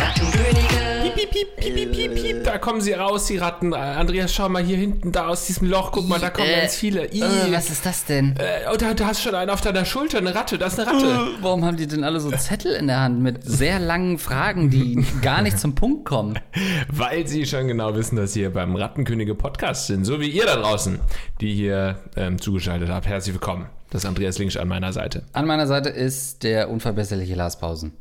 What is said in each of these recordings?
Achtung Könige, Piep, piep, piep, piep, piep, piep, piep. Da kommen sie raus, die Ratten. Äh, Andreas, schau mal hier hinten, da aus diesem Loch. Guck mal, da kommen Äh, ganz viele. Äh, was ist das denn? Äh, oh, da, da hast schon einen auf deiner Schulter, eine Ratte. Da ist eine Ratte. Warum haben die denn alle so Zettel in der Hand mit sehr langen Fragen, die gar nicht zum Punkt kommen? Weil sie schon genau wissen, dass sie hier beim Rattenkönige Podcast sind. So wie ihr da draußen, die hier ähm, zugeschaltet habt. Herzlich willkommen. Das ist Andreas Links an meiner Seite. An meiner Seite ist der unverbesserliche Lars Pausen.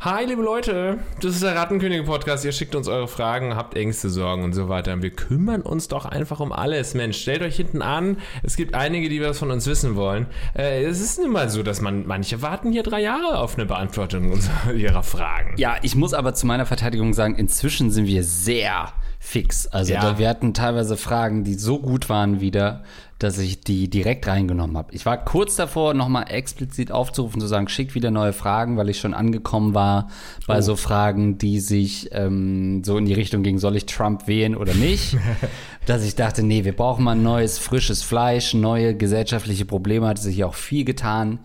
Hi, liebe Leute, das ist der Rattenkönige-Podcast. Ihr schickt uns eure Fragen, habt Ängste, Sorgen und so weiter. Und wir kümmern uns doch einfach um alles. Mensch, stellt euch hinten an. Es gibt einige, die was von uns wissen wollen. Äh, es ist nun mal so, dass man manche warten hier drei Jahre auf eine Beantwortung unserer, ihrer Fragen. Ja, ich muss aber zu meiner Verteidigung sagen, inzwischen sind wir sehr fix. Also Ja. da, wir hatten teilweise Fragen, die so gut waren wieder, dass ich die direkt reingenommen habe. Ich war kurz davor, nochmal explizit aufzurufen, zu sagen, schickt wieder neue Fragen, weil ich schon angekommen war bei so Fragen, die sich ähm, so in die Richtung gingen, soll ich Trump wählen oder nicht? dass ich dachte, nee, wir brauchen mal neues, frisches Fleisch, neue gesellschaftliche Probleme, hat sich ja auch viel getan.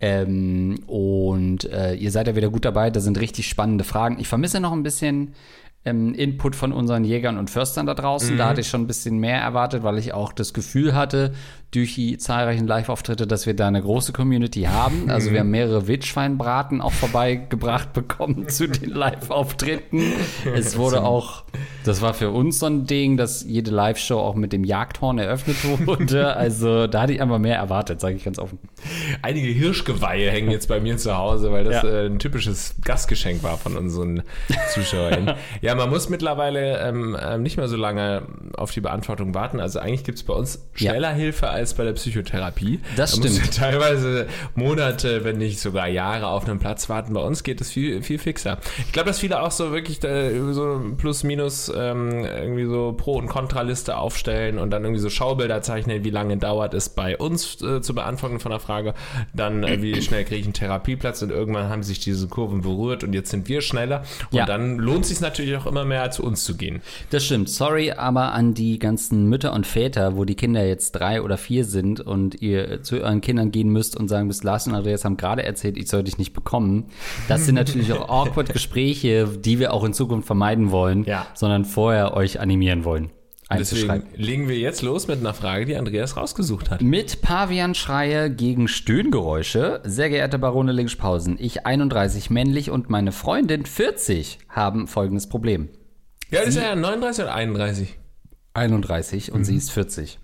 Ähm, und äh, ihr seid ja wieder gut dabei, da sind richtig spannende Fragen. Ich vermisse noch ein bisschen ähm, Input von unseren Jägern und Förstern da draußen. Da hatte ich schon ein bisschen mehr erwartet, weil ich auch das Gefühl hatte, durch die zahlreichen Live-Auftritte, dass wir da eine große Community haben. Also wir haben mehrere Wildschweinbraten auch vorbeigebracht bekommen zu den Live-Auftritten. Es wurde auch, das war für uns so ein Ding, dass jede Live-Show auch mit dem Jagdhorn eröffnet wurde. Also da hatte ich einfach mehr erwartet, sage ich ganz offen. Einige Hirschgeweihe hängen jetzt bei mir zu Hause, weil das Ja. äh, ein typisches Gastgeschenk war von unseren Zuschauern. ja, man muss mittlerweile ähm, ähm, nicht mehr so lange auf die Beantwortung warten. Also eigentlich gibt es bei uns Ja. schneller Hilfe als bei der Psychotherapie. Das da stimmt. teilweise Monate, wenn nicht sogar Jahre auf einem Platz warten. Bei uns geht es viel, viel fixer. Ich glaube, dass viele auch so wirklich so plus minus ähm, irgendwie so Pro- und Kontraliste aufstellen und dann irgendwie so Schaubilder zeichnen, wie lange dauert es bei uns äh, zu beantworten von der Frage, dann äh, wie schnell kriege ich einen Therapieplatz und irgendwann haben sich diese Kurven berührt und jetzt sind wir schneller und Ja. dann lohnt es sich natürlich auch immer mehr zu uns zu gehen. Das stimmt. Sorry, aber an die ganzen Mütter und Väter, wo die Kinder jetzt drei oder vier sind und ihr zu euren Kindern gehen müsst und sagen müsst, Lars und Andreas haben gerade erzählt, ich soll dich nicht bekommen. Das sind natürlich auch awkward Gespräche, die wir auch in Zukunft vermeiden wollen, Ja. sondern vorher euch animieren wollen. Deswegen legen wir jetzt los mit einer Frage, die Andreas rausgesucht hat. Mit Pavianschreie gegen Stöhngeräusche. Sehr geehrte Barone Linkspausen, ich 31 männlich und meine Freundin 40 haben folgendes Problem. Ja, das ist ja 39 oder 31. 31 und sie ist 40.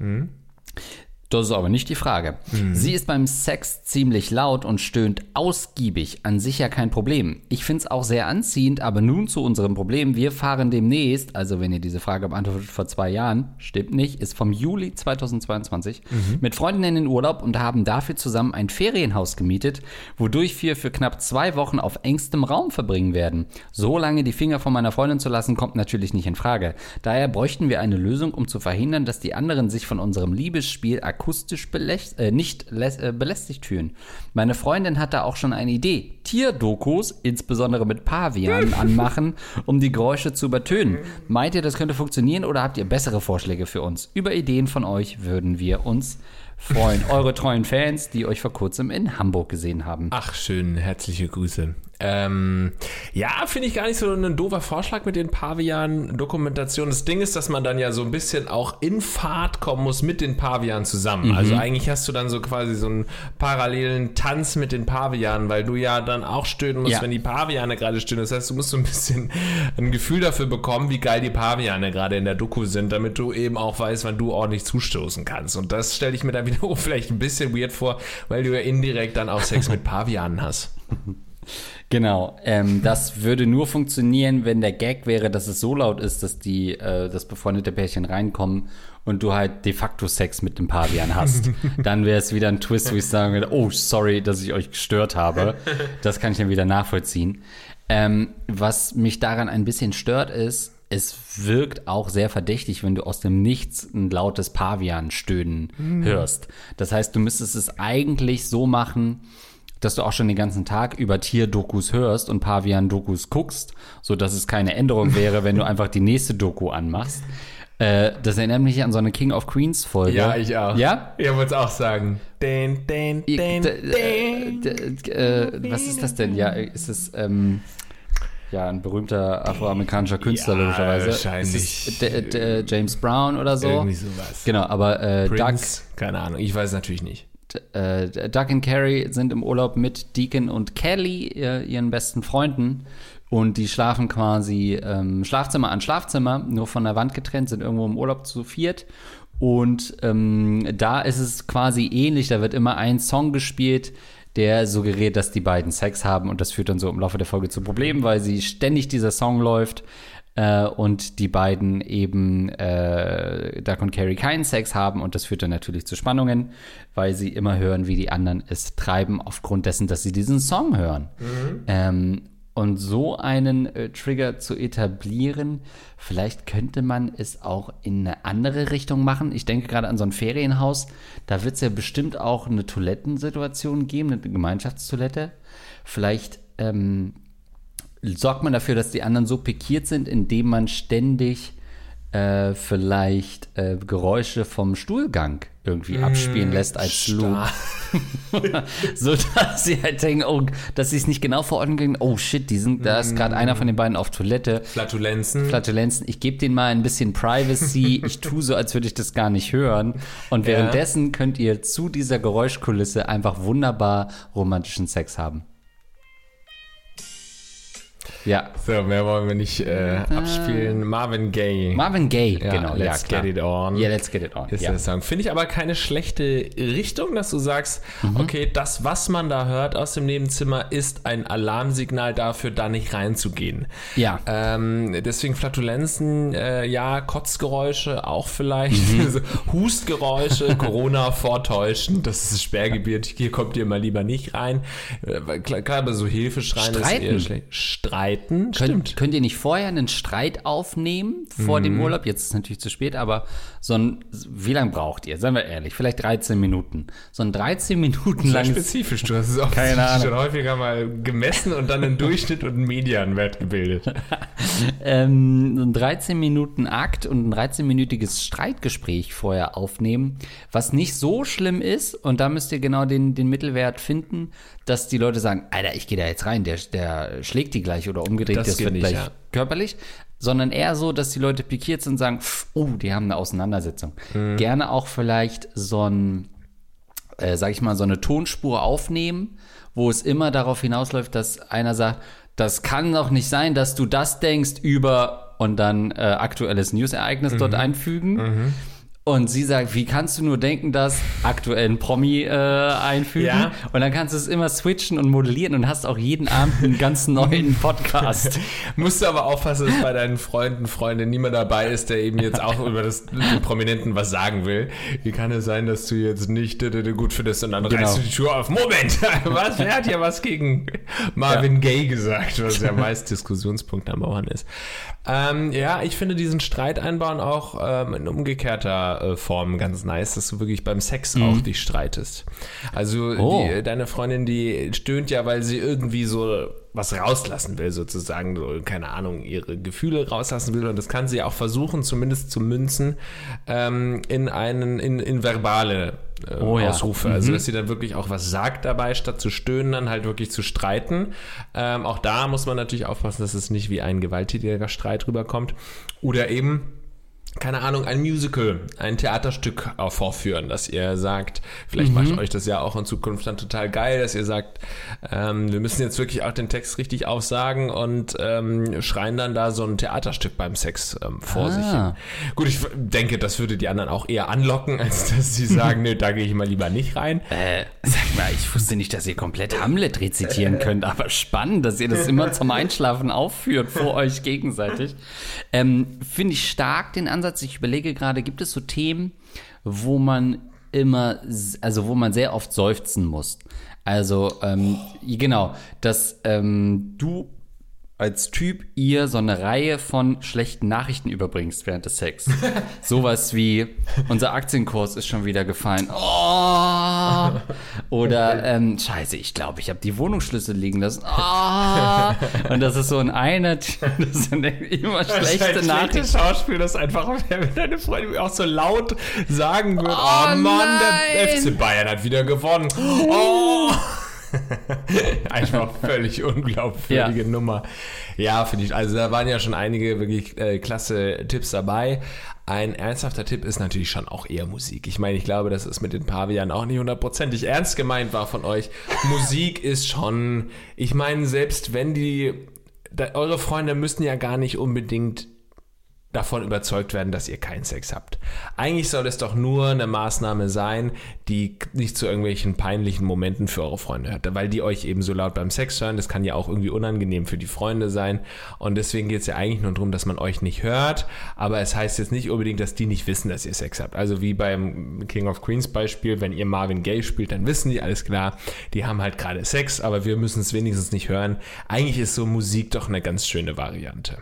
Das ist aber nicht die Frage. Sie ist beim Sex ziemlich laut und stöhnt ausgiebig. An sich ja kein Problem. Ich finde es auch sehr anziehend, aber nun zu unserem Problem. Wir fahren demnächst, also wenn ihr diese Frage beantwortet vor zwei Jahren, stimmt nicht, ist vom Juli 2022, mit Freundinnen in den Urlaub und haben dafür zusammen ein Ferienhaus gemietet, wodurch wir für knapp zwei Wochen auf engstem Raum verbringen werden. So lange die Finger von meiner Freundin zu lassen, kommt natürlich nicht in Frage. Daher bräuchten wir eine Lösung, um zu verhindern, dass die anderen sich von unserem Liebesspiel akustisch äh, nicht äh, belästigt fühlen. Meine Freundin hat da auch schon eine Idee. Tierdokus, insbesondere mit Pavianen, anmachen, um die Geräusche zu übertönen. Meint ihr, das könnte funktionieren oder habt ihr bessere Vorschläge für uns? Über Ideen von euch würden wir uns freuen. Eure treuen Fans, die euch vor kurzem in Hamburg gesehen haben. Ach, schön, herzliche Grüße. Ähm, ja, finde ich gar nicht so ein doofer Vorschlag mit den Pavian-Dokumentationen. Das Ding ist, dass man dann ja so ein bisschen auch in Fahrt kommen muss mit den Pavianen zusammen. Also eigentlich hast du dann so quasi so einen parallelen Tanz mit den Pavianen, weil du ja dann auch stöhnen musst, Ja. wenn die Paviane gerade stöhnen. Das heißt, du musst so ein bisschen ein Gefühl dafür bekommen, wie geil die Paviane gerade in der Doku sind, damit du eben auch weißt, wann du ordentlich zustoßen kannst. Und das stelle ich mir dann wiederum vielleicht ein bisschen weird vor, weil du ja indirekt dann auch Sex mit Pavianen hast. Genau, ähm, das würde nur funktionieren, wenn der Gag wäre, dass es so laut ist, dass die, äh, das befreundete Pärchen reinkommen und du halt de facto Sex mit dem Pavian hast. dann wäre es wieder ein Twist, wo ich sagen würde, oh, sorry, dass ich euch gestört habe. Das kann ich dann wieder nachvollziehen. Ähm, was mich daran ein bisschen stört, ist, es wirkt auch sehr verdächtig, wenn du aus dem Nichts ein lautes Pavian-Stöhnen hörst. Das heißt, du müsstest es eigentlich so machen, dass du auch schon den ganzen Tag über Tierdokus hörst und Pavian-Dokus guckst, so dass es keine Änderung wäre, wenn du einfach die nächste Doku anmachst. Äh, das erinnert mich an so eine King of Queens Folge. Ja, ich auch. Ja? Ich wollte es auch sagen. Den, den, den, D- äh, d- äh, was ist das denn? Ja, ist es ähm, ja ein berühmter afroamerikanischer Künstler Ja, logischerweise? wahrscheinlich. Es D- James Brown oder so? Irgendwie sowas. Genau, aber äh, Doug, Prince, keine Ahnung, ich weiß natürlich nicht. Äh, Doug und Carrie sind im Urlaub mit Deacon und Kelly, äh, ihren besten Freunden. Und die schlafen quasi ähm, Schlafzimmer an Schlafzimmer, nur von der Wand getrennt, sind irgendwo im Urlaub zu viert. Und ähm, da ist es quasi ähnlich, da wird immer ein Song gespielt, der suggeriert, dass die beiden Sex haben. Und das führt dann so im Laufe der Folge zu Problemen, weil sie ständig dieser Song läuft äh, und die beiden eben äh, Duck und Carrie keinen Sex haben und das führt dann natürlich zu Spannungen, weil sie immer hören, wie die anderen es treiben, aufgrund dessen, dass sie diesen Song hören. Ähm, und so einen äh, Trigger zu etablieren, vielleicht könnte man es auch in eine andere Richtung machen. Ich denke gerade an so ein Ferienhaus, da wird es ja bestimmt auch eine Toilettensituation geben, eine Gemeinschaftstoilette. Vielleicht ähm, sorgt man dafür, dass die anderen so pikiert sind, indem man ständig äh, vielleicht äh, Geräusche vom Stuhlgang irgendwie abspielen lässt als Loop. so dass sie halt denken, oh, dass sie es nicht genau verordnen können, oh shit, die sind, da ist gerade einer von den beiden auf Toilette. Flatulenzen. Flatulenzen, ich gebe denen mal ein bisschen Privacy, ich tue so, als würde ich das gar nicht hören. Und Ja. währenddessen könnt ihr zu dieser Geräuschkulisse einfach wunderbar romantischen Sex haben. Ja, so, mehr wollen wir nicht äh, abspielen. Marvin Gaye. Marvin Gaye, Ja, genau. Let's ja. Get It On. Ja, let's get it on. ist ja. der Song. Finde ich aber keine schlechte Richtung, dass du sagst, Mhm. okay, das, was man da hört aus dem Nebenzimmer, ist ein Alarmsignal dafür, da nicht reinzugehen. Ja. Ähm, deswegen Flatulenzen, äh, ja, Kotzgeräusche auch vielleicht, Mhm. Hustgeräusche, Corona vortäuschen, das ist Sperrgebiet, hier kommt ihr mal lieber nicht rein. Äh, klar, aber so Hilfeschreien ist Streiten. eher schlecht. Streiten, Könnt, stimmt. könnt ihr nicht vorher einen Streit aufnehmen vor Mhm. dem Urlaub? Jetzt ist es natürlich zu spät, aber so ein, wie lange braucht ihr? Seien wir ehrlich, vielleicht 13 Minuten. So ein 13 Minuten langes spezifisch, du hast es auch Keine Ahnung. schon häufiger mal gemessen und dann einen Durchschnitt und einen Medianwert gebildet. ähm, so ein 13 Minuten Akt und ein 13-minütiges Streitgespräch vorher aufnehmen, was nicht so schlimm ist. Und da müsst ihr genau den, den Mittelwert finden, dass die Leute sagen, Alter, ich gehe da jetzt rein, der, der schlägt die gleich oder umgedreht, Das das, wird nicht, gleich ja. körperlich. Sondern eher so, dass die Leute pikiert sind und sagen, oh, die haben eine Auseinandersetzung. Gerne auch vielleicht so ein äh, sag ich mal, so eine Tonspur aufnehmen, wo es immer darauf hinausläuft, dass einer sagt, das kann doch nicht sein, dass du das denkst über und dann äh, aktuelles News-Ereignis dort einfügen. Und sie sagt, wie kannst du nur denken, dass aktuellen Promi äh, einfügen? Ja. Und dann kannst du es immer switchen und modellieren und hast auch jeden Abend einen ganz neuen Podcast. Musst du aber aufpassen, dass bei deinen Freunden, Freundinnen niemand dabei ist, der eben jetzt auch über das den Prominenten was sagen will. Wie kann es sein, dass du jetzt nicht gut findest und dann Genau. reißt du die Tür auf? Moment, was? Wer hat ja was gegen Marvin Gaye gesagt, was ja meist Diskussionspunkt am Bauern ist. Ähm, ja, ich finde diesen Streit einbauen auch ähm, in umgekehrter äh, Form ganz nice, dass du wirklich beim Sex auch dich streitest. Also Oh. die, deine Freundin, die stöhnt ja, weil sie irgendwie so was rauslassen will, sozusagen, so, keine Ahnung, ihre Gefühle rauslassen will. Und das kann sie auch versuchen, zumindest zu münzen, ähm, in einen, in, in verbale äh, Oh ja. Ausrufe. Also, dass sie dann wirklich auch was sagt dabei, statt zu stöhnen, dann halt wirklich zu streiten. Ähm, auch da muss man natürlich aufpassen, dass es nicht wie ein gewalttätiger Streit rüberkommt. Oder eben, keine Ahnung, ein Musical, ein Theaterstück auch vorführen, dass ihr sagt, vielleicht Mhm. macht euch das ja auch in Zukunft dann total geil, dass ihr sagt, ähm, wir müssen jetzt wirklich auch den Text richtig aufsagen und ähm, schreien dann da so ein Theaterstück beim Sex ähm, vor Ah. sich hin. Gut, ich denke, das würde die anderen auch eher anlocken, als dass sie sagen, nö, da gehe ich mal lieber nicht rein. Äh, sag mal, ich wusste nicht, dass ihr komplett Hamlet rezitieren könnt, aber spannend, dass ihr das immer zum Einschlafen aufführt vor euch gegenseitig. Ähm, Finde ich stark den Ansatz. Ich überlege gerade, gibt es so Themen, wo man immer, also wo man sehr oft seufzen muss. Also, ähm, genau, dass ähm, du als Typ ihr so eine Reihe von schlechten Nachrichten überbringst während des Sex. Sowas wie, unser Aktienkurs ist schon wieder gefallen. Oh. Oder, ähm, scheiße, ich glaube, ich habe die Wohnungsschlüssel liegen lassen. Ah. Und das ist so ein einer, das sind immer schlechte ein Nachrichten. Schauspiel, das einfach, wenn deine Freundin auch so laut sagen wird, Oh, oh, Mann, der nein. FC Bayern hat wieder gewonnen. Oh. Einfach völlig unglaubwürdige Ja. Nummer. Ja, finde ich. Also da waren ja schon einige wirklich äh, klasse Tipps dabei. Ein ernsthafter Tipp ist natürlich schon auch eher Musik. Ich meine, ich glaube, dass es mit den Pavian auch nicht hundertprozentig ernst gemeint war von euch. Musik ist schon, ich meine, selbst wenn die, da, eure Freunde müssen ja gar nicht unbedingt davon überzeugt werden, dass ihr keinen Sex habt. Eigentlich soll es doch nur eine Maßnahme sein, die nicht zu irgendwelchen peinlichen Momenten für eure Freunde hat, weil die euch eben so laut beim Sex hören. Das kann ja auch irgendwie unangenehm für die Freunde sein. Und deswegen geht es ja eigentlich nur darum, dass man euch nicht hört. Aber es heißt jetzt nicht unbedingt, dass die nicht wissen, dass ihr Sex habt. Also wie beim King of Queens Beispiel, wenn ihr Marvin Gaye spielt, dann wissen die, alles klar, die haben halt gerade Sex, aber wir müssen es wenigstens nicht hören. Eigentlich ist so Musik doch eine ganz schöne Variante.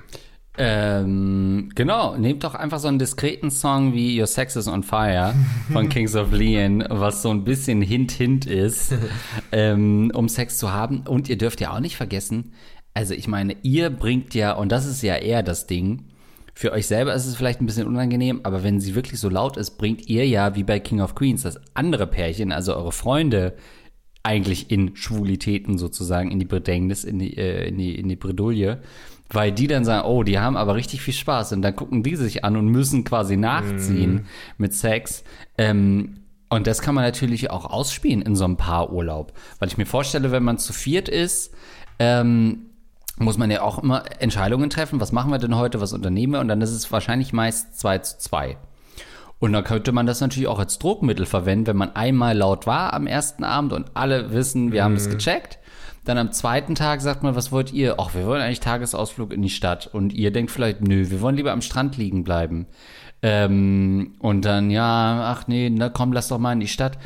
Ähm, genau, nehmt doch einfach so einen diskreten Song wie Your Sex is on Fire von Kings of Leon, was so ein bisschen Hint-Hint ist, ähm, um Sex zu haben. Und ihr dürft ja auch nicht vergessen, also ich meine, ihr bringt ja, und das ist ja eher das Ding, für euch selber ist es vielleicht ein bisschen unangenehm, aber wenn sie wirklich so laut ist, bringt ihr ja, wie bei King of Queens, das andere Pärchen, also eure Freunde, eigentlich in Schwulitäten sozusagen, in die Bedrängnis, in die, äh, in die, in die Bredouille. Weil die dann sagen, oh, die haben aber richtig viel Spaß. Und dann gucken die sich an und müssen quasi nachziehen mit Sex. Ähm, und das kann man natürlich auch ausspielen in so einem Paarurlaub. Weil ich mir vorstelle, wenn man zu viert ist, ähm, muss man ja auch immer Entscheidungen treffen. Was machen wir denn heute? Was unternehmen wir? Und dann ist es wahrscheinlich meist zwei zu zwei. Und dann könnte man das natürlich auch als Druckmittel verwenden, wenn man einmal laut war am ersten Abend und alle wissen, wir haben das gecheckt. Dann am zweiten Tag sagt man, was wollt ihr? Ach, wir wollen eigentlich Tagesausflug in die Stadt. Und ihr denkt vielleicht, nö, wir wollen lieber am Strand liegen bleiben. Ähm, und dann, ja, ach nee, na komm, lass doch mal in die Stadt.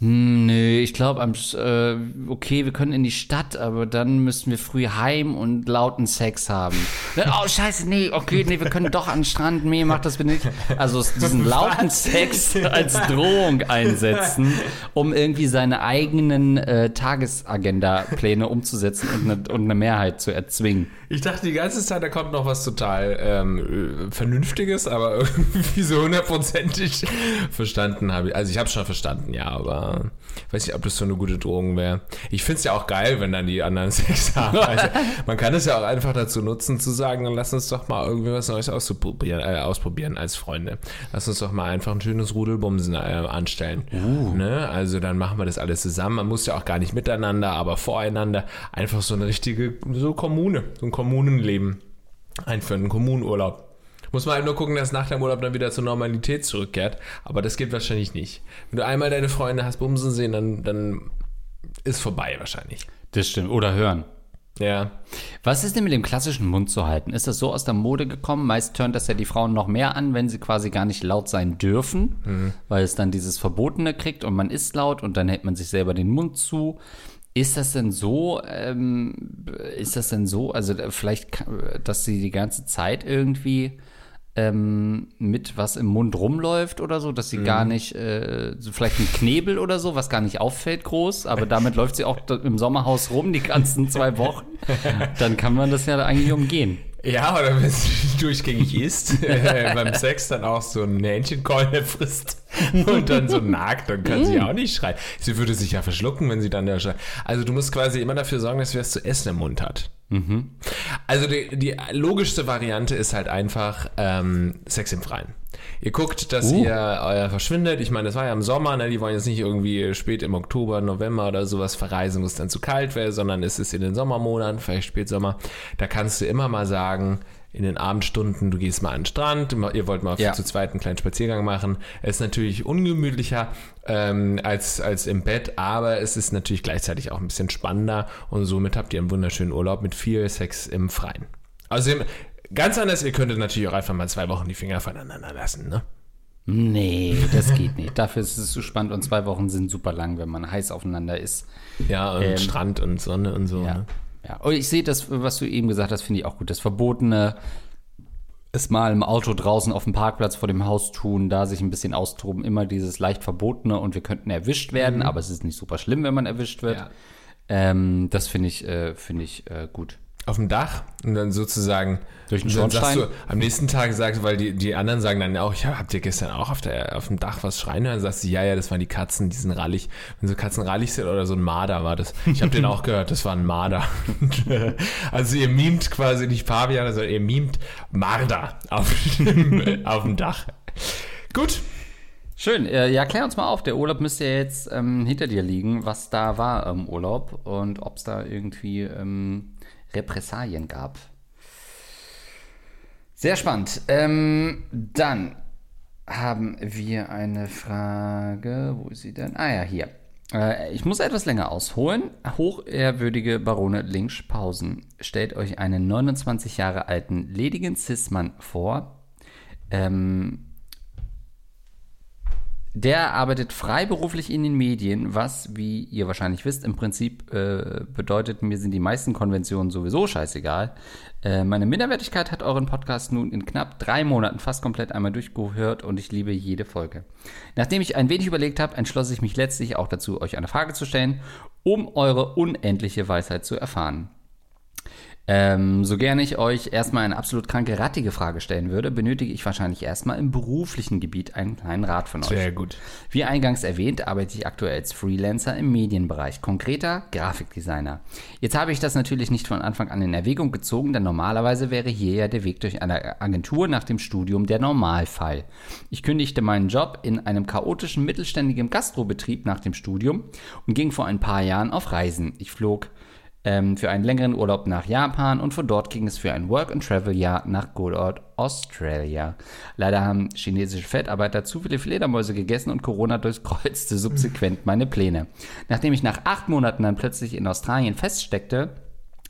Hm, nö, ich glaube, äh, okay, wir können in die Stadt, aber dann müssen wir früh heim und lauten Sex haben. Dann, oh, scheiße, nee, okay, nee, wir können doch an den Strand, nee, mach das bitte nicht. Also diesen lauten Sex als Drohung einsetzen, um irgendwie seine eigenen äh, Tagesagenda-Pläne umzusetzen und eine, und eine Mehrheit zu erzwingen. Ich dachte die ganze Zeit, da kommt noch was total ähm, äh, Vernünftiges, aber irgendwie so hundertprozentig verstanden habe ich. Also ich habe schon verstanden, ja, aber weiß nicht, ob das so eine gute Drohung wäre. Ich finde es ja auch geil, wenn dann die anderen Sex haben. Also, man kann es ja auch einfach dazu nutzen, zu sagen, dann lass uns doch mal irgendwie was Neues ausprobieren, äh, ausprobieren als Freunde. Lass uns doch mal einfach ein schönes Rudelbumsen äh, anstellen. Ne? Also dann machen wir das alles zusammen. Man muss ja auch gar nicht miteinander, aber voreinander. Einfach so eine richtige, so Kommune, so ein Kommunenleben einführen, einen Kommunenurlaub. Muss man halt nur gucken, dass nach dem Urlaub dann wieder zur Normalität zurückkehrt. Aber das geht wahrscheinlich nicht. Wenn du einmal deine Freunde hast bumsen sehen, dann, dann ist vorbei wahrscheinlich. Das stimmt. Oder hören. Ja. Was ist denn mit dem klassischen Mund zu halten? Ist das so aus der Mode gekommen? Meist turnt das ja die Frauen noch mehr an, wenn sie quasi gar nicht laut sein dürfen, weil es dann dieses Verbotene kriegt und man ist laut und dann hält man sich selber den Mund zu. Ist das denn so, ähm, ist das denn so, also vielleicht, dass sie die ganze Zeit irgendwie ähm, mit was im Mund rumläuft oder so, dass sie gar nicht, äh, vielleicht ein Knebel oder so, was gar nicht auffällt groß, aber damit läuft sie auch im Sommerhaus rum die ganzen zwei Wochen. Dann kann man das ja eigentlich umgehen. Ja, oder wenn sie durchgängig isst, äh, beim Sex dann auch so ein Hähnchenkeule frisst und dann so nagt, dann kann sie auch nicht schreien. Sie würde sich ja verschlucken, wenn sie dann da schreit. Also du musst quasi immer dafür sorgen, dass sie was zu essen im Mund hat. Also die, die logischste Variante ist halt einfach ähm, Sex im Freien. Ihr guckt, dass Uh. ihr euer verschwindet. Ich meine, das war ja im Sommer, ne? die wollen jetzt nicht irgendwie spät im Oktober, November oder sowas verreisen, wo es dann zu kalt wäre, sondern es ist in den Sommermonaten, vielleicht Spätsommer. Da kannst du immer mal sagen, in den Abendstunden, du gehst mal an den Strand, ihr wollt mal Ja. zu zweit einen kleinen Spaziergang machen. Es ist natürlich ungemütlicher ähm, als, als im Bett, aber es ist natürlich gleichzeitig auch ein bisschen spannender und somit habt ihr einen wunderschönen Urlaub mit viel Sex im Freien. Außerdem, ganz anders, ihr könntet natürlich auch einfach mal zwei Wochen die Finger voneinander lassen, ne? Nee, das geht nicht. Dafür ist es zu spannend und zwei Wochen sind super lang, wenn man heiß aufeinander ist. Ja, und Ähm, Strand und Sonne und so. Ja. Ne? ja. Und ich sehe das, was du eben gesagt hast, finde ich auch gut. Das Verbotene es mal im Auto draußen auf dem Parkplatz vor dem Haus tun, da sich ein bisschen austoben, immer dieses leicht verbotene und wir könnten erwischt werden, aber es ist nicht super schlimm, wenn man erwischt wird. Ja. Ähm, das finde ich, äh, finde ich äh, gut. Auf dem Dach und dann sozusagen Durch den Schornstein? du am nächsten Tag sagst, weil die, die anderen sagen dann auch, ja, habt ihr gestern auch auf, der, auf dem Dach was schreien hören? Sagst du, ja, ja, das waren die Katzen, die sind rallig. Wenn so Katzen rallig sind oder so ein Marder war das. Ich habe den auch gehört, das war ein Marder. also ihr mimt quasi nicht Pavian, sondern ihr mimt Marder auf dem, auf dem Dach. Gut, Schön. Äh, ja, klär uns mal auf. Der Urlaub müsste ja jetzt ähm, hinter dir liegen, was da war im Urlaub und ob es da irgendwie ähm, Repressalien gab. Sehr spannend. Ähm, dann haben wir eine Frage. Wo ist sie denn? Ah ja, hier. Äh, ich muss etwas länger ausholen. Hochehrwürdige Barone Linkspausen, stellt euch einen 29 Jahre alten ledigen Cis-Mann vor. Ähm, der arbeitet freiberuflich in den Medien, was, wie ihr wahrscheinlich wisst, im Prinzip äh, bedeutet, mir sind die meisten Konventionen sowieso scheißegal. Äh, meine Minderwertigkeit hat euren Podcast nun in knapp drei Monaten fast komplett einmal durchgehört und ich liebe jede Folge. Nachdem ich ein wenig überlegt habe, entschloss ich mich letztlich auch dazu, euch eine Frage zu stellen, um eure unendliche Weisheit zu erfahren. Ähm, so gerne ich euch erstmal eine absolut kranke, rattige Frage stellen würde, benötige ich wahrscheinlich erstmal im beruflichen Gebiet einen kleinen Rat von euch. sehr gut. Wie eingangs erwähnt, arbeite ich aktuell als Freelancer im Medienbereich, konkreter Grafikdesigner. Jetzt habe ich das natürlich nicht von Anfang an in Erwägung gezogen, denn normalerweise wäre hier ja der Weg durch eine Agentur nach dem Studium der Normalfall. Ich kündigte meinen Job in einem chaotischen mittelständigen Gastrobetrieb nach dem Studium und ging vor ein paar Jahren auf Reisen. Ich flog ähm, für einen längeren Urlaub nach Japan und von dort ging es für ein Work-and-Travel-Jahr nach Good Old Australia. Leider haben chinesische Fettarbeiter zu viele Fledermäuse gegessen und Corona durchkreuzte subsequent meine Pläne. Nachdem ich nach acht Monaten dann plötzlich in Australien feststeckte,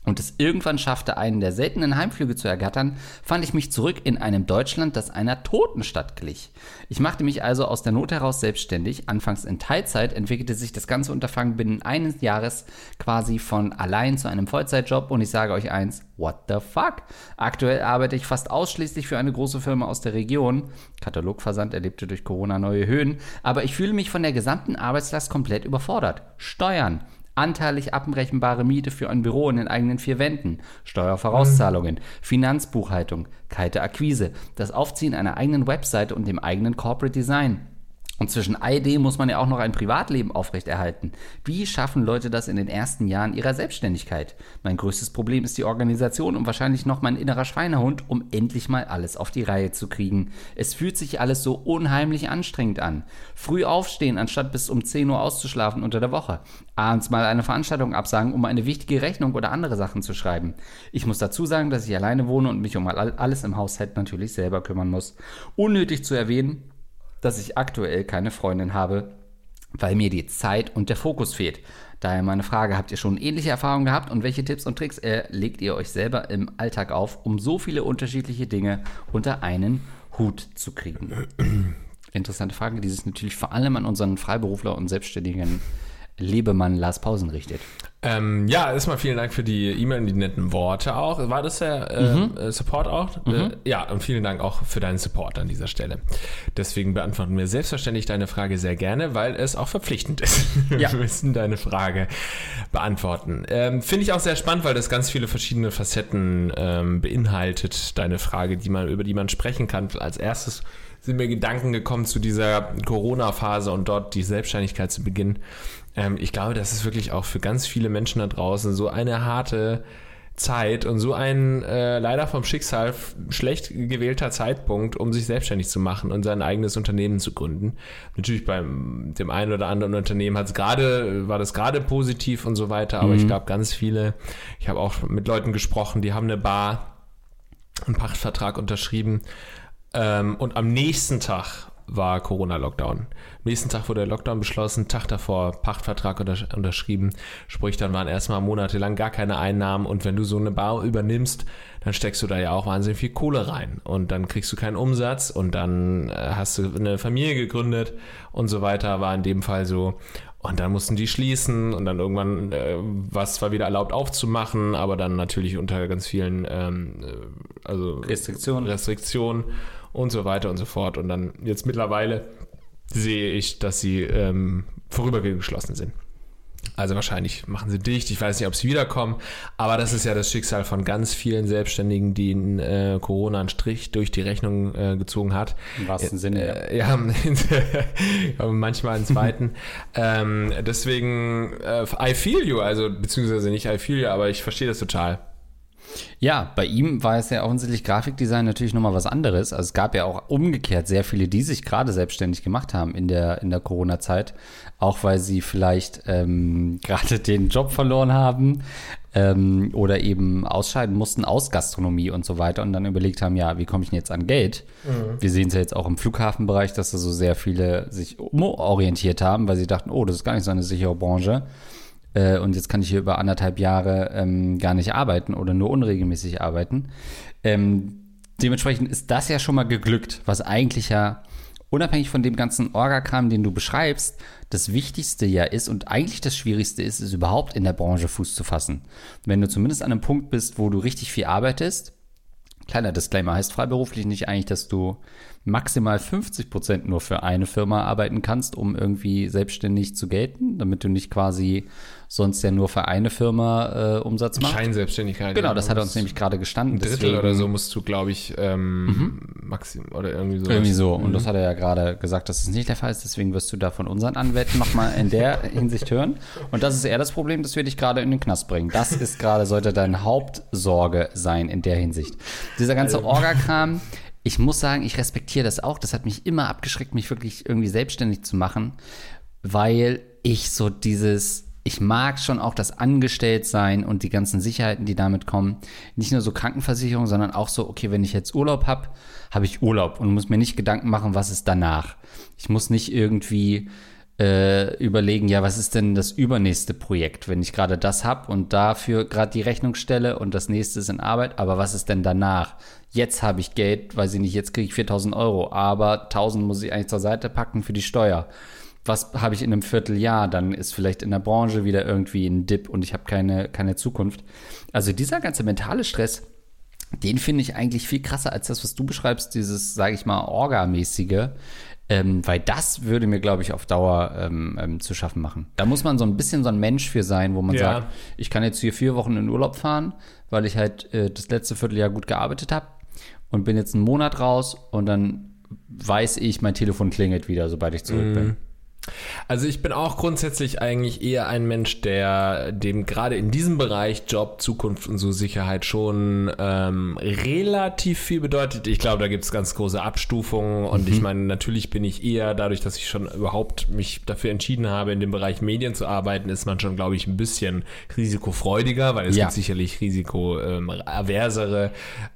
und es irgendwann schaffte, einen der seltenen Heimflüge zu ergattern, fand ich mich zurück in einem Deutschland, das einer Totenstadt glich. Ich machte mich also aus der Not heraus selbstständig. Anfangs in Teilzeit entwickelte sich das ganze Unterfangen binnen eines Jahres quasi von allein zu einem Vollzeitjob und ich sage euch eins, what the fuck? Aktuell arbeite ich fast ausschließlich für eine große Firma aus der Region. Katalogversand erlebte durch Corona neue Höhen, aber ich fühle mich von der gesamten Arbeitslast komplett überfordert. Steuern, anteilig abrechenbare Miete für ein Büro in den eigenen vier Wänden, Steuervorauszahlungen, Finanzbuchhaltung, kalte Akquise, das Aufziehen einer eigenen Webseite und dem eigenen Corporate Design. Und zwischen ID muss man ja auch noch ein Privatleben aufrechterhalten. Wie schaffen Leute das in den ersten Jahren ihrer Selbstständigkeit? Mein größtes Problem ist die Organisation und wahrscheinlich noch mein innerer Schweinehund, um endlich mal alles auf die Reihe zu kriegen. Es fühlt sich alles so unheimlich anstrengend an. Früh aufstehen, anstatt bis um 10 Uhr auszuschlafen unter der Woche. Abends mal eine Veranstaltung absagen, um eine wichtige Rechnung oder andere Sachen zu schreiben. Ich muss dazu sagen, dass ich alleine wohne und mich um all- alles im Haushalt natürlich selber kümmern muss. Unnötig zu erwähnen, dass ich aktuell keine Freundin habe, weil mir die Zeit und der Fokus fehlt. Daher meine Frage, habt ihr schon ähnliche Erfahrungen gehabt und welche Tipps und Tricks äh, legt ihr euch selber im Alltag auf, um so viele unterschiedliche Dinge unter einen Hut zu kriegen? Interessante Frage, die sich natürlich vor allem an unseren Freiberufler und selbstständigen Lebemann Lars Pausen richtet. Ähm, ja, erstmal vielen Dank für die E-Mail und die netten Worte auch. War das der äh, äh, Support auch? Äh, ja, und vielen Dank auch für deinen Support an dieser Stelle. Deswegen beantworten wir selbstverständlich deine Frage sehr gerne, weil es auch verpflichtend ist. Ja. Wir müssen deine Frage beantworten. Ähm, Finde ich auch sehr spannend, weil das ganz viele verschiedene Facetten ähm, beinhaltet, deine Frage, die man, über die man sprechen kann. Als erstes sind mir Gedanken gekommen zu dieser Corona-Phase und dort die Selbstständigkeit zu beginnen. Ähm, ich glaube, das ist wirklich auch für ganz viele Menschen da draußen so eine harte Zeit und so ein äh, leider vom Schicksal schlecht gewählter Zeitpunkt, um sich selbstständig zu machen und sein eigenes Unternehmen zu gründen. Natürlich beim dem einen oder anderen Unternehmen hat's gerade war das gerade positiv und so weiter, aber ich glaube ganz viele. Ich habe auch mit Leuten gesprochen, die haben eine Bar, einen Pachtvertrag unterschrieben ähm, und am nächsten Tag war Corona-Lockdown. Am nächsten Tag wurde der Lockdown beschlossen, Tag davor Pachtvertrag untersch unterschrieben. Sprich, dann waren erstmal monatelang gar keine Einnahmen und wenn du so eine Bar übernimmst, dann steckst du da ja auch wahnsinnig viel Kohle rein und dann kriegst du keinen Umsatz und dann äh, hast du eine Familie gegründet und so weiter, war in dem Fall so. Und dann mussten die schließen und dann irgendwann äh, war es zwar wieder erlaubt aufzumachen, aber dann natürlich unter ganz vielen ähm, äh, also Restriktionen. Restriktionen und so weiter und so fort. Und dann jetzt mittlerweile sehe ich, dass sie ähm, vorübergehend geschlossen sind. Also wahrscheinlich machen sie dicht. Ich weiß nicht, ob sie wiederkommen. Aber das ist ja das Schicksal von ganz vielen Selbstständigen, die in äh, Corona einen Strich durch die Rechnung äh, gezogen hat. Im wahrsten Sinne. Äh, ja, manchmal einen zweiten. ähm, deswegen, äh, I feel you. Also, beziehungsweise nicht I feel you, aber ich verstehe das total. Ja, bei ihm war es ja offensichtlich Grafikdesign natürlich nochmal was anderes. Also es gab ja auch umgekehrt sehr viele, die sich gerade selbstständig gemacht haben in der, in der Corona-Zeit, auch weil sie vielleicht ähm, gerade den Job verloren haben ähm, oder eben ausscheiden mussten aus Gastronomie und so weiter und dann überlegt haben, ja, wie komme ich denn jetzt an Geld? Mhm. Wir sehen es ja jetzt auch im Flughafenbereich, dass da so sehr viele sich umorientiert haben, weil sie dachten, oh, das ist gar nicht so eine sichere Branche äh, und jetzt kann ich hier über anderthalb Jahre ähm, gar nicht arbeiten oder nur unregelmäßig arbeiten. Ähm, dementsprechend ist das ja schon mal geglückt, was eigentlich ja unabhängig von dem ganzen Orga-Kram, den du beschreibst, das Wichtigste ja ist und eigentlich das Schwierigste ist, ist überhaupt in der Branche Fuß zu fassen. Wenn du zumindest an einem Punkt bist, wo du richtig viel arbeitest, kleiner Disclaimer heißt freiberuflich nicht eigentlich, dass du maximal 50 Prozent nur für eine Firma arbeiten kannst, um irgendwie selbstständig zu gelten, damit du nicht quasi sonst ja nur für eine Firma äh, Umsatz machst. Scheinselbstständigkeit. Genau, das hat er uns nämlich gerade gestanden. Ein Drittel deswegen, oder so musst du, glaube ich, ähm, mhm. maxim oder irgendwie so. Irgendwie so. Und mhm. das hat er ja gerade gesagt, dass es nicht der Fall ist. Deswegen wirst du da von unseren Anwälten nochmal in der Hinsicht hören. Und das ist eher das Problem, dass wir dich gerade in den Knast bringen. Das ist gerade, sollte deine Hauptsorge sein in der Hinsicht. Dieser ganze also Orga-Kram, ich muss sagen, ich respektiere das auch. Das hat mich immer abgeschreckt, mich wirklich irgendwie selbstständig zu machen, weil ich so dieses ich mag schon auch das Angestelltsein und die ganzen Sicherheiten, die damit kommen. Nicht nur so Krankenversicherung, sondern auch so, okay, wenn ich jetzt Urlaub habe, habe ich Urlaub und muss mir nicht Gedanken machen, was ist danach. Ich muss nicht irgendwie äh, überlegen, ja, was ist denn das übernächste Projekt, wenn ich gerade das habe und dafür gerade die Rechnung stelle und das nächste ist in Arbeit, aber was ist denn danach? Jetzt habe ich Geld, weiß ich nicht, jetzt kriege ich 4000 Euro, aber 1000 muss ich eigentlich zur Seite packen für die Steuer was habe ich in einem Vierteljahr? Dann ist vielleicht in der Branche wieder irgendwie ein Dip und ich habe keine, keine Zukunft. Also dieser ganze mentale Stress, den finde ich eigentlich viel krasser als das, was du beschreibst, dieses, sage ich mal, Orga-mäßige. Ähm, weil das würde mir, glaube ich, auf Dauer ähm, ähm, zu schaffen machen. Da muss man so ein bisschen so ein Mensch für sein, wo man ja. sagt, ich kann jetzt hier vier Wochen in Urlaub fahren, weil ich halt äh, das letzte Vierteljahr gut gearbeitet habe und bin jetzt einen Monat raus und dann weiß ich, mein Telefon klingelt wieder, sobald ich zurück mm. bin. Also ich bin auch grundsätzlich eigentlich eher ein Mensch, der dem gerade in diesem Bereich Job, Zukunft und so Sicherheit schon ähm, relativ viel bedeutet. Ich glaube, da gibt es ganz große Abstufungen und mhm. ich meine, natürlich bin ich eher, dadurch, dass ich schon überhaupt mich dafür entschieden habe, in dem Bereich Medien zu arbeiten, ist man schon, glaube ich, ein bisschen risikofreudiger, weil es ja. gibt sicherlich risikoaversere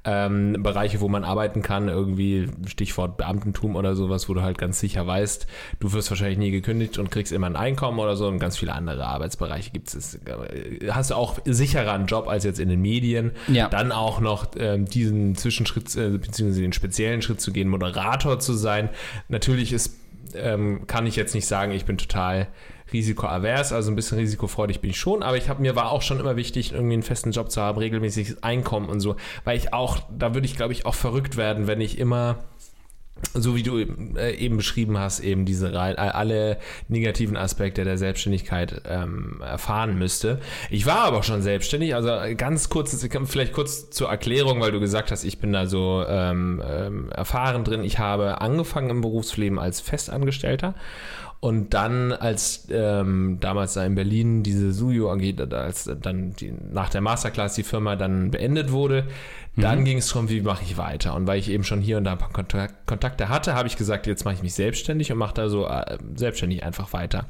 ähm, Bereiche, wo man arbeiten kann, irgendwie Stichwort Beamtentum oder sowas, wo du halt ganz sicher weißt, du wirst wahrscheinlich nie gekündigt und kriegst immer ein Einkommen oder so und ganz viele andere Arbeitsbereiche gibt es. Äh, hast du auch sicherer einen Job als jetzt in den Medien. Ja. Dann auch noch ähm, diesen Zwischenschritt, äh, beziehungsweise den speziellen Schritt zu gehen, Moderator zu sein. Natürlich ist, ähm, kann ich jetzt nicht sagen, ich bin total risikoavers, also ein bisschen risikofreudig bin ich schon, aber ich habe mir war auch schon immer wichtig, irgendwie einen festen Job zu haben, regelmäßiges Einkommen und so, weil ich auch, da würde ich glaube ich auch verrückt werden, wenn ich immer so wie du äh, eben beschrieben hast, eben diese alle negativen Aspekte der Selbstständigkeit ähm, erfahren müsste. Ich war aber schon selbstständig, also ganz kurz, vielleicht kurz zur Erklärung, weil du gesagt hast, ich bin da so ähm, ähm, erfahren drin. Ich habe angefangen im Berufsleben als Festangestellter und dann, als ähm, damals da in Berlin diese Suyo AG, als dann die, nach der Masterclass die Firma dann beendet wurde, dann mhm. ging es darum, wie mache ich weiter. Und weil ich eben schon hier und da ein paar Kontakte hatte, habe ich gesagt, jetzt mache ich mich selbstständig und mache da so äh, selbstständig einfach weiter.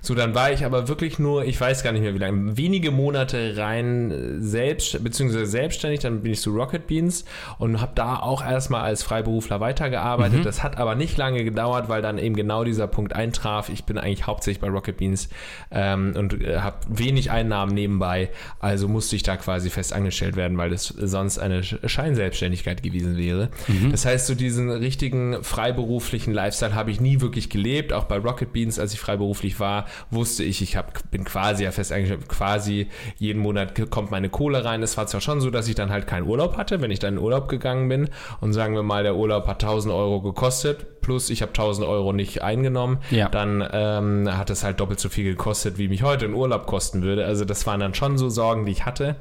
So, dann war ich aber wirklich nur, ich weiß gar nicht mehr wie lange, wenige Monate rein äh, selbst, beziehungsweise selbstständig, dann bin ich zu Rocket Beans und habe da auch erstmal als Freiberufler weitergearbeitet. Mhm. Das hat aber nicht lange gedauert, weil dann eben genau dieser Punkt eintraf. Ich bin eigentlich hauptsächlich bei Rocket Beans ähm, und äh, habe wenig Einnahmen nebenbei, also musste ich da quasi fest angestellt werden, weil das sonst eine Scheinselbstständigkeit gewesen wäre. Mhm. Das heißt, so diesen richtigen freiberuflichen Lifestyle habe ich nie wirklich gelebt. Auch bei Rocket Beans, als ich freiberuflich war, wusste ich, ich hab, bin quasi ja fest eingestellt, quasi jeden Monat kommt meine Kohle rein. Es war zwar schon so, dass ich dann halt keinen Urlaub hatte, wenn ich dann in Urlaub gegangen bin und sagen wir mal, der Urlaub hat 1000 Euro gekostet, plus ich habe 1000 Euro nicht eingenommen, ja. dann ähm, hat es halt doppelt so viel gekostet, wie mich heute ein Urlaub kosten würde. Also das waren dann schon so Sorgen, die ich hatte.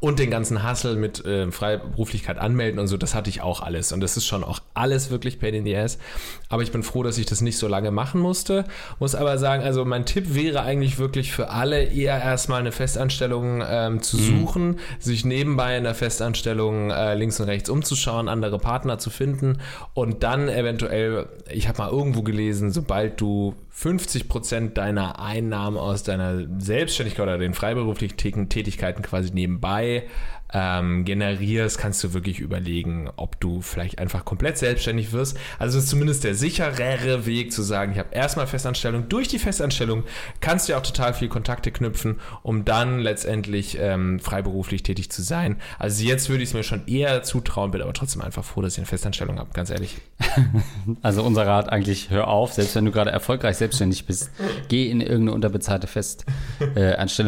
Und den ganzen Hassel mit äh, Freiberuflichkeit anmelden und so, das hatte ich auch alles. Und das ist schon auch alles wirklich Pain in the Ass. Aber ich bin froh, dass ich das nicht so lange machen musste. Muss aber sagen, also mein Tipp wäre eigentlich wirklich für alle eher erstmal eine Festanstellung ähm, zu mhm. suchen, sich nebenbei in der Festanstellung äh, links und rechts umzuschauen, andere Partner zu finden und dann eventuell, ich habe mal irgendwo gelesen, sobald du 50 Prozent deiner Einnahmen aus deiner Selbstständigkeit oder den freiberuflichen Tätigkeiten quasi nebenbei ähm, generierst, kannst du wirklich überlegen, ob du vielleicht einfach komplett selbstständig wirst. Also ist zumindest der sicherere Weg zu sagen, ich habe erstmal Festanstellung. Durch die Festanstellung kannst du ja auch total viel Kontakte knüpfen, um dann letztendlich ähm, freiberuflich tätig zu sein. Also jetzt würde ich es mir schon eher zutrauen, bin aber trotzdem einfach froh, dass ich eine Festanstellung habe, ganz ehrlich. Also unser Rat eigentlich, hör auf, selbst wenn du gerade erfolgreich selbstständig bist, geh in irgendeine unterbezahlte Festanstellung.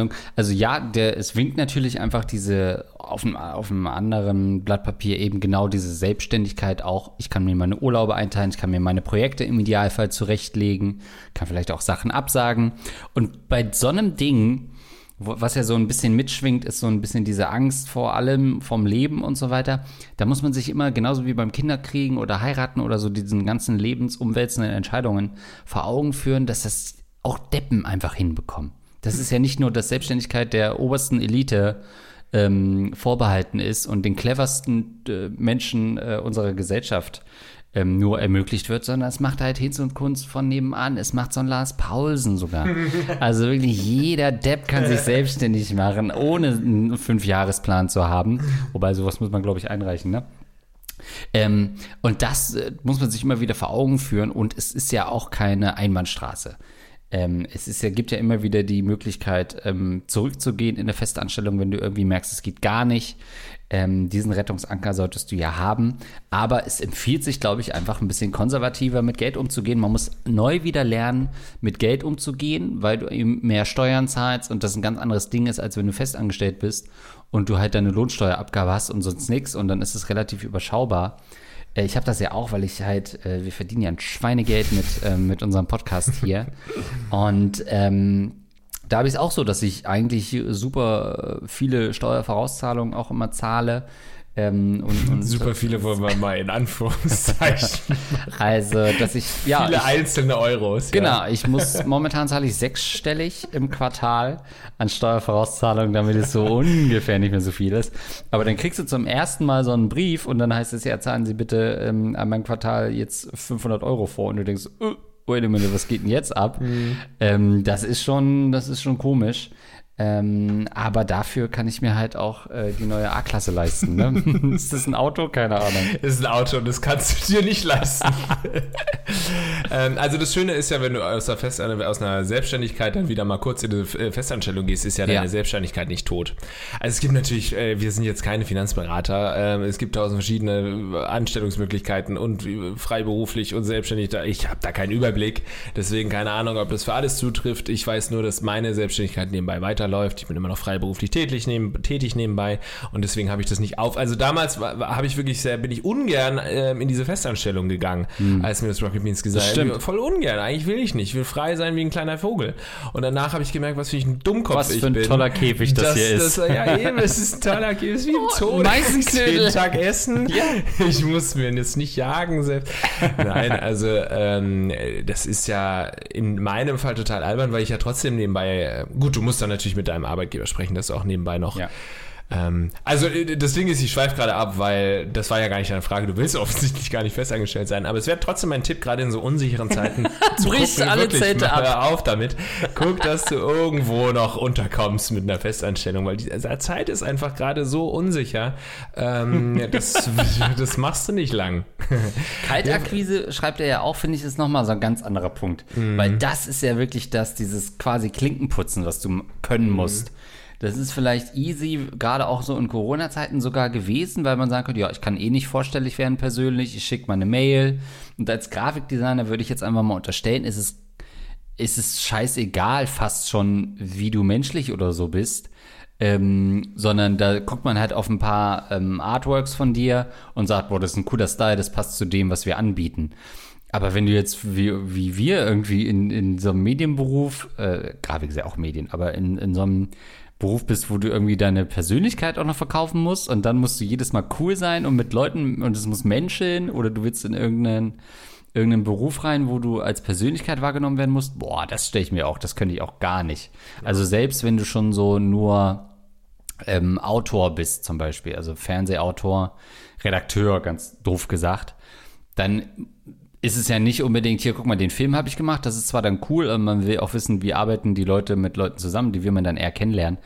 Äh, also ja, der, es winkt natürlich einfach diese auf einem, auf einem anderen Blatt Papier eben genau diese Selbstständigkeit auch. Ich kann mir meine Urlaube einteilen, ich kann mir meine Projekte im Idealfall zurechtlegen, kann vielleicht auch Sachen absagen. Und bei so einem Ding, was ja so ein bisschen mitschwingt, ist so ein bisschen diese Angst vor allem, vom Leben und so weiter. Da muss man sich immer, genauso wie beim Kinderkriegen oder heiraten oder so diesen ganzen lebensumwälzenden Entscheidungen vor Augen führen, dass das auch Deppen einfach hinbekommen. Das ist ja nicht nur das Selbstständigkeit der obersten Elite ähm, vorbehalten ist und den cleversten äh, Menschen äh, unserer Gesellschaft ähm, nur ermöglicht wird, sondern es macht halt Hinz und Kunst von nebenan. Es macht so ein Lars Paulsen sogar. Also wirklich jeder Depp kann sich selbstständig machen, ohne einen Fünfjahresplan zu haben. Wobei sowas muss man, glaube ich, einreichen, ne? Ähm, und das äh, muss man sich immer wieder vor Augen führen. Und es ist ja auch keine Einbahnstraße. Ähm, es ist gibt ja immer wieder die Möglichkeit, ähm, zurückzugehen in der Festanstellung, wenn du irgendwie merkst, es geht gar nicht. Ähm, diesen Rettungsanker solltest du ja haben. Aber es empfiehlt sich, glaube ich, einfach ein bisschen konservativer mit Geld umzugehen. Man muss neu wieder lernen, mit Geld umzugehen, weil du eben mehr Steuern zahlst und das ein ganz anderes Ding ist, als wenn du festangestellt bist und du halt deine Lohnsteuerabgabe hast und sonst nichts und dann ist es relativ überschaubar. Äh, ich habe das ja auch, weil ich halt, äh, wir verdienen ja ein Schweinegeld mit, äh, mit unserem Podcast hier. Und ähm, da habe ich es auch so, dass ich eigentlich super viele Steuervorauszahlungen auch immer zahle. Ähm, und, und Super viele wollen wir mal in Anführungszeichen. also, dass ich, ja. Viele ich, einzelne Euros. Genau, ja. ich muss, momentan zahle ich sechsstellig im Quartal an Steuervorauszahlungen, damit es so ungefähr nicht mehr so viel ist. Aber dann kriegst du zum ersten Mal so einen Brief und dann heißt es, ja, zahlen Sie bitte ähm, an meinem Quartal jetzt 500 Euro vor und du denkst, uh, wait a minute, was geht denn jetzt ab? Mhm. Ähm, das ist schon, das ist schon komisch. Ähm, aber dafür kann ich mir halt auch äh, die neue A-Klasse leisten. Ne? ist das ein Auto? Keine Ahnung. Ist ein Auto und das kannst du dir nicht leisten. ähm, also das Schöne ist ja, wenn du aus, der Fest, aus einer Selbstständigkeit dann wieder mal kurz in die äh, Festanstellung gehst, ist ja deine ja. Selbstständigkeit nicht tot. Also es gibt natürlich, äh, wir sind jetzt keine Finanzberater, äh, es gibt tausend verschiedene Anstellungsmöglichkeiten und äh, freiberuflich und selbstständig. Ich habe da keinen Überblick, deswegen keine Ahnung, ob das für alles zutrifft. Ich weiß nur, dass meine Selbstständigkeit nebenbei weiter weiterläuft. Ich bin immer noch freiberuflich tätig, neben, tätig nebenbei und deswegen habe ich das nicht auf. Also damals habe ich wirklich sehr, bin ich ungern äh, in diese Festanstellung gegangen, hm. als mir das Rocket Beans gesagt hat. Voll ungern. Eigentlich will ich nicht. Ich will frei sein wie ein kleiner Vogel. Und danach habe ich gemerkt, was für ein Dummkopf was ich bin. Was für ein toller Käfig das, das hier ist. Das, ja, eben, es ist ein toller Käfig. Es ist wie im oh, Zoo. Meistens jeden Tag essen. Ja. Ich muss mir jetzt nicht jagen selbst. Nein, also ähm, das ist ja in meinem Fall total albern, weil ich ja trotzdem nebenbei, äh, gut, du musst dann natürlich natürlich mit deinem Arbeitgeber sprechen, dass du auch nebenbei noch ja. Ähm, also äh, das Ding ist, ich schweife gerade ab, weil das war ja gar nicht deine Frage. Du willst offensichtlich gar nicht festangestellt sein. Aber es wäre trotzdem mein Tipp, gerade in so unsicheren Zeiten zu Brichst gucken, alle wirklich, Zelte ab. Hör auf damit. Guck, dass du irgendwo noch unterkommst mit einer Festanstellung, weil die Zeit ist einfach gerade so unsicher. Ähm, das, das machst du nicht lang. Kaltakquise, schreibt er ja auch, finde ich, ist nochmal so ein ganz anderer Punkt. Mhm. Weil das ist ja wirklich das, dieses quasi Klinkenputzen, was du können musst. Mhm Das ist vielleicht easy, gerade auch so in Corona-Zeiten sogar gewesen, weil man sagen könnte, ja, ich kann eh nicht vorstellig werden persönlich, ich schicke mal eine Mail. Und als Grafikdesigner würde ich jetzt einfach mal unterstellen, ist es, ist es scheißegal fast schon, wie du menschlich oder so bist. Ähm, sondern da guckt man halt auf ein paar ähm, Artworks von dir und sagt, boah, das ist ein cooler Style, das passt zu dem, was wir anbieten. Aber wenn du jetzt wie, wie wir irgendwie in, in so einem Medienberuf, äh, Grafik ist ja auch Medien, aber in, in so einem Beruf bist, wo du irgendwie deine Persönlichkeit auch noch verkaufen musst und dann musst du jedes Mal cool sein und mit Leuten und es muss menscheln oder du willst in irgendeinen irgendeinen Beruf rein, wo du als Persönlichkeit wahrgenommen werden musst, boah, das stelle ich mir auch, das könnte ich auch gar nicht. Also selbst wenn du schon so nur ähm, Autor bist zum Beispiel, also Fernsehautor, Redakteur, ganz doof gesagt, dann ist es ja nicht unbedingt, hier, guck mal, den Film habe ich gemacht, das ist zwar dann cool, aber man will auch wissen, wie arbeiten die Leute mit Leuten zusammen, die will man dann eher kennenlernen.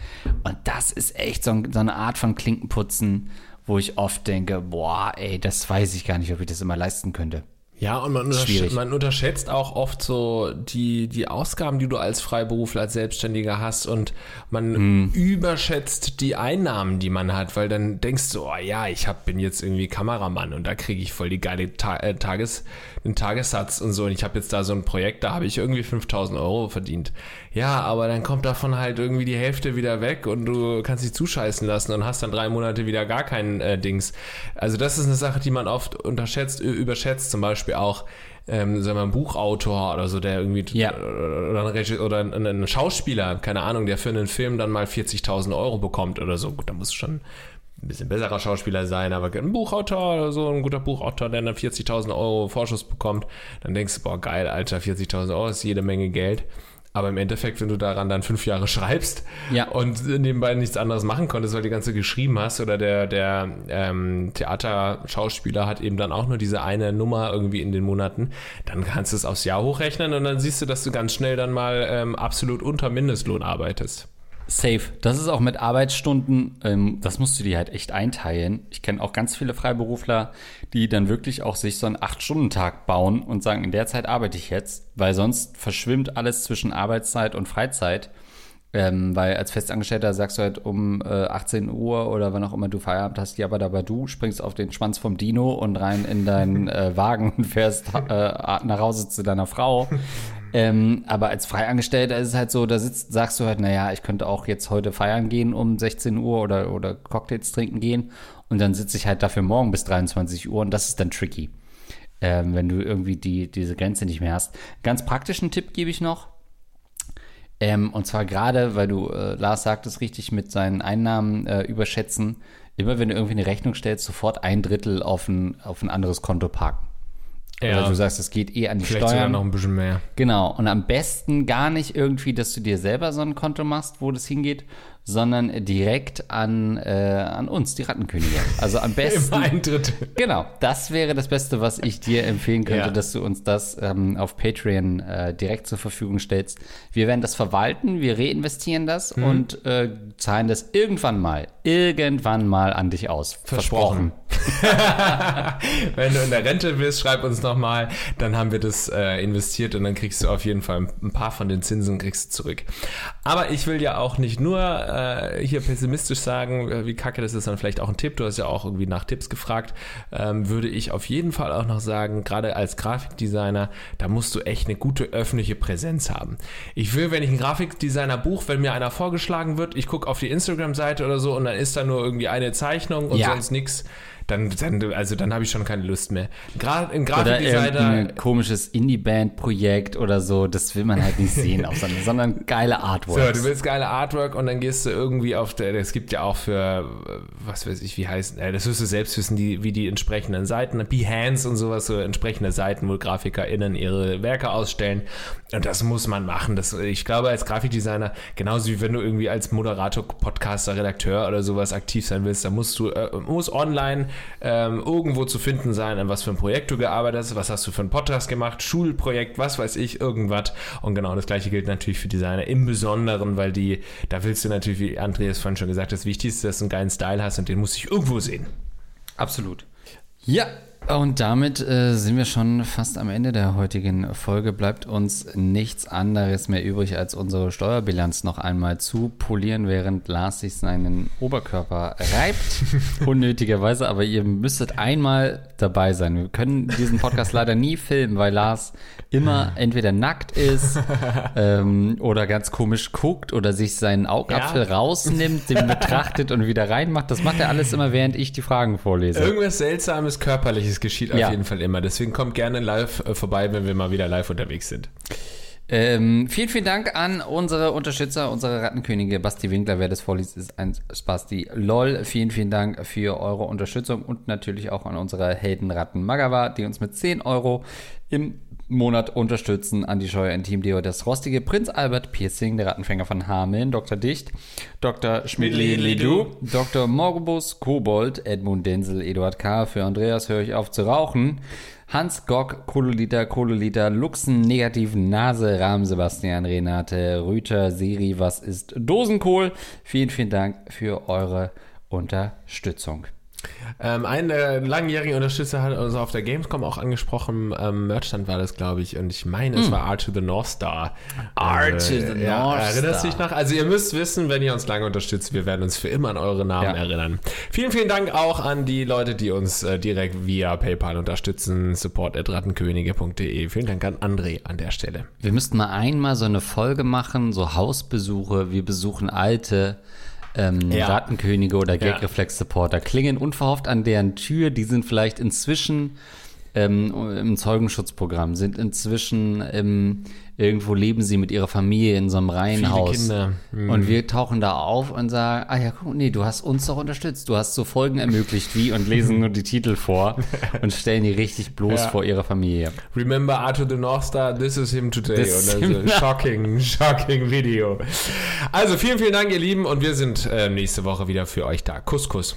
Und das ist echt so, so eine Art von Klinkenputzen, wo ich oft denke, boah, ey, das weiß ich gar nicht, ob ich das immer leisten könnte. Ja, und man, untersch man, unterschätzt auch oft so die, die Ausgaben, die du als Freiberufler, als Selbstständiger hast und man hm. überschätzt die Einnahmen, die man hat, weil dann denkst du, oh ja, ich hab, bin jetzt irgendwie Kameramann und da kriege ich voll die geile Ta äh, Tages, einen Tagessatz und so und ich habe jetzt da so ein Projekt, da habe ich irgendwie 5000 Euro verdient. Ja, aber dann kommt davon halt irgendwie die Hälfte wieder weg und du kannst dich zuscheißen lassen und hast dann drei Monate wieder gar kein äh, Dings. Also das ist eine Sache, die man oft unterschätzt, überschätzt, zum Beispiel auch ähm, sagen wir, ein Buchautor oder so, der irgendwie ja. oder, ein, oder ein, ein, Schauspieler, keine Ahnung, der für einen Film dann mal 40.000 Euro bekommt oder so. Gut, da muss schon ein bisschen besserer Schauspieler sein, aber ein Buchautor oder so, ein guter Buchautor, der dann 40.000 Euro Vorschuss bekommt, dann denkst du, boah, geil, Alter, 40.000 Euro ist jede Menge Geld. Aber im Endeffekt, wenn du daran dann fünf Jahre schreibst ja. und nebenbei nichts anderes machen konntest, weil du die ganze geschrieben hast, oder der, der ähm, Theaterschauspieler hat eben dann auch nur diese eine Nummer irgendwie in den Monaten, dann kannst du es aufs Jahr hochrechnen und dann siehst du, dass du ganz schnell dann mal ähm, absolut unter Mindestlohn arbeitest. Safe. Das ist auch mit Arbeitsstunden, ähm, das musst du dir halt echt einteilen. Ich kenne auch ganz viele Freiberufler, die dann wirklich auch sich so einen Acht-Stunden-Tag bauen und sagen, in der Zeit arbeite ich jetzt, weil sonst verschwimmt alles zwischen Arbeitszeit und Freizeit. Ähm, weil als Festangestellter sagst du halt um äh, 18 Uhr oder wann auch immer du Feierabend hast, ja, aber dabei du springst auf den Schwanz vom Dino und rein in deinen äh, Wagen und fährst äh, nach Hause zu deiner Frau. Ähm, aber als Freiangestellter ist es halt so, da sitzt, sagst du halt, naja, ich könnte auch jetzt heute feiern gehen um 16 Uhr oder, oder Cocktails trinken gehen und dann sitze ich halt dafür morgen bis 23 Uhr und das ist dann tricky, ähm, wenn du irgendwie die, diese Grenze nicht mehr hast. Ganz praktischen Tipp gebe ich noch. Ähm, und zwar gerade, weil du, äh, Lars sagt es richtig, mit seinen Einnahmen äh, überschätzen, immer wenn du irgendwie eine Rechnung stellst, sofort ein Drittel auf ein, auf ein anderes Konto parken. Ja. Oder du sagst, es geht eh an die Vielleicht Steuern. Sogar noch ein bisschen mehr. Genau. Und am besten gar nicht irgendwie, dass du dir selber so ein Konto machst, wo das hingeht, sondern direkt an, äh, an uns, die Rattenkönige. Also am besten. Im Eintritt. Genau, das wäre das Beste, was ich dir empfehlen könnte, ja. dass du uns das ähm, auf Patreon äh, direkt zur Verfügung stellst. Wir werden das verwalten, wir reinvestieren das hm. und äh, zahlen das irgendwann mal, irgendwann mal an dich aus. Versprochen. Wenn du in der Rente bist, schreib uns nochmal, dann haben wir das äh, investiert und dann kriegst du auf jeden Fall ein paar von den Zinsen kriegst du zurück. Aber ich will ja auch nicht nur äh, hier pessimistisch sagen, äh, wie kacke das ist, dann vielleicht auch ein Tipp. Du hast ja auch irgendwie nach Tipps gefragt. Ähm, würde ich auf jeden Fall auch noch sagen, gerade als Grafikdesigner, da musst du echt eine gute öffentliche Präsenz haben. Ich will, wenn ich einen Grafikdesigner buche, wenn mir einer vorgeschlagen wird, ich gucke auf die Instagram-Seite oder so und dann ist da nur irgendwie eine Zeichnung und ja. sonst nichts dann, dann also dann habe ich schon keine Lust mehr. Gerade ein Grafikdesigner. Ein komisches Indie-Band-Projekt oder so, das will man halt nicht sehen, auf, sondern, sondern geile Artwork. So, du willst geile Artwork und dann gehst du irgendwie auf der, es gibt ja auch für, was weiß ich, wie heißt, äh, das wirst du selbst wissen, die, wie die entsprechenden Seiten, Behance und sowas, so entsprechende Seiten, wo GrafikerInnen ihre Werke ausstellen. Und das muss man machen. Das, ich glaube, als Grafikdesigner, genauso wie wenn du irgendwie als Moderator, Podcaster, Redakteur oder sowas aktiv sein willst, da musst du, äh, muss online ähm, irgendwo zu finden sein, an was für ein Projekt du gearbeitet hast, was hast du für ein Podcast gemacht, Schulprojekt, was weiß ich, irgendwas. Und genau das gleiche gilt natürlich für Designer im Besonderen, weil die, da willst du natürlich, wie Andreas vorhin schon gesagt hat, das Wichtigste, dass du einen geilen Style hast und den muss ich irgendwo sehen. Absolut. Ja, Und damit äh, sind wir schon fast am Ende der heutigen Folge. Bleibt uns nichts anderes mehr übrig, als unsere Steuerbilanz noch einmal zu polieren, während Lars sich seinen Oberkörper reibt. Unnötigerweise, aber ihr müsstet einmal dabei sein. Wir können diesen Podcast leider nie filmen, weil Lars immer entweder nackt ist ähm, oder ganz komisch guckt oder sich seinen Augapfel ja. rausnimmt, den betrachtet und wieder reinmacht. Das macht er alles immer, während ich die Fragen vorlese. Irgendwas Seltsames, Körperliches geschieht ja. auf jeden Fall immer. Deswegen kommt gerne live äh, vorbei, wenn wir mal wieder live unterwegs sind. Ähm, vielen, vielen Dank an unsere Unterstützer, unsere Rattenkönige. Basti Winkler, wer das vorliest, ist ein Spasti LOL. Vielen, vielen Dank für eure Unterstützung und natürlich auch an unsere Heldenratten Magawa, die uns mit 10 Euro im Monat unterstützen. Andi Scheuer in Team Deo, das rostige Prinz Albert Piercing, der Rattenfänger von Hameln, Dr. Dicht, Dr. Schmidli Lidu, Dr. Morbus Kobold, Edmund Denzel, Eduard K. Für Andreas höre ich auf zu rauchen. Hans Gock, Kololiter, Kololiter, Luxen, Negativen, Nase, Rahm, Sebastian, Renate, Rüter, Siri, was ist Dosenkohl? Vielen, vielen Dank für eure Unterstützung. Ähm, ein äh, langjähriger Unterstützer hat uns auf der Gamescom auch angesprochen. Ähm, Merchstand war das, glaube ich. Und ich meine, mm. es hm. war Art to the North Star. Art äh, to the ja, North Star. Erinnerst du dich noch? Also ihr müsst wissen, wenn ihr uns lange unterstützt, wir werden uns für immer an eure Namen ja. erinnern. Vielen, vielen Dank auch an die Leute, die uns äh, direkt via PayPal unterstützen. support.rattenkönige.de. Vielen Dank an André an der Stelle. Wir müssten mal einmal so eine Folge machen, so Hausbesuche. Wir besuchen alte ähm, ja. Rattenkönige oder Gagreflex-Supporter klingen unverhofft an deren Tür. Die sind vielleicht inzwischen ähm, im Zeugenschutzprogramm, sind inzwischen im irgendwo leben sie mit ihrer Familie in so einem Reihenhaus. Mhm. Und wir tauchen da auf und sagen, ah ja, guck, nee, du hast uns doch unterstützt. Du hast so Folgen ermöglicht wie und lesen nur die Titel vor und stellen die richtig bloß ja. vor ihrer Familie. Remember Arthur the North Star, this is him today. This und also, shocking, shocking Video. Also vielen, vielen Dank, ihr Lieben. Und wir sind äh, nächste Woche wieder für euch da. Kuss, Kuss.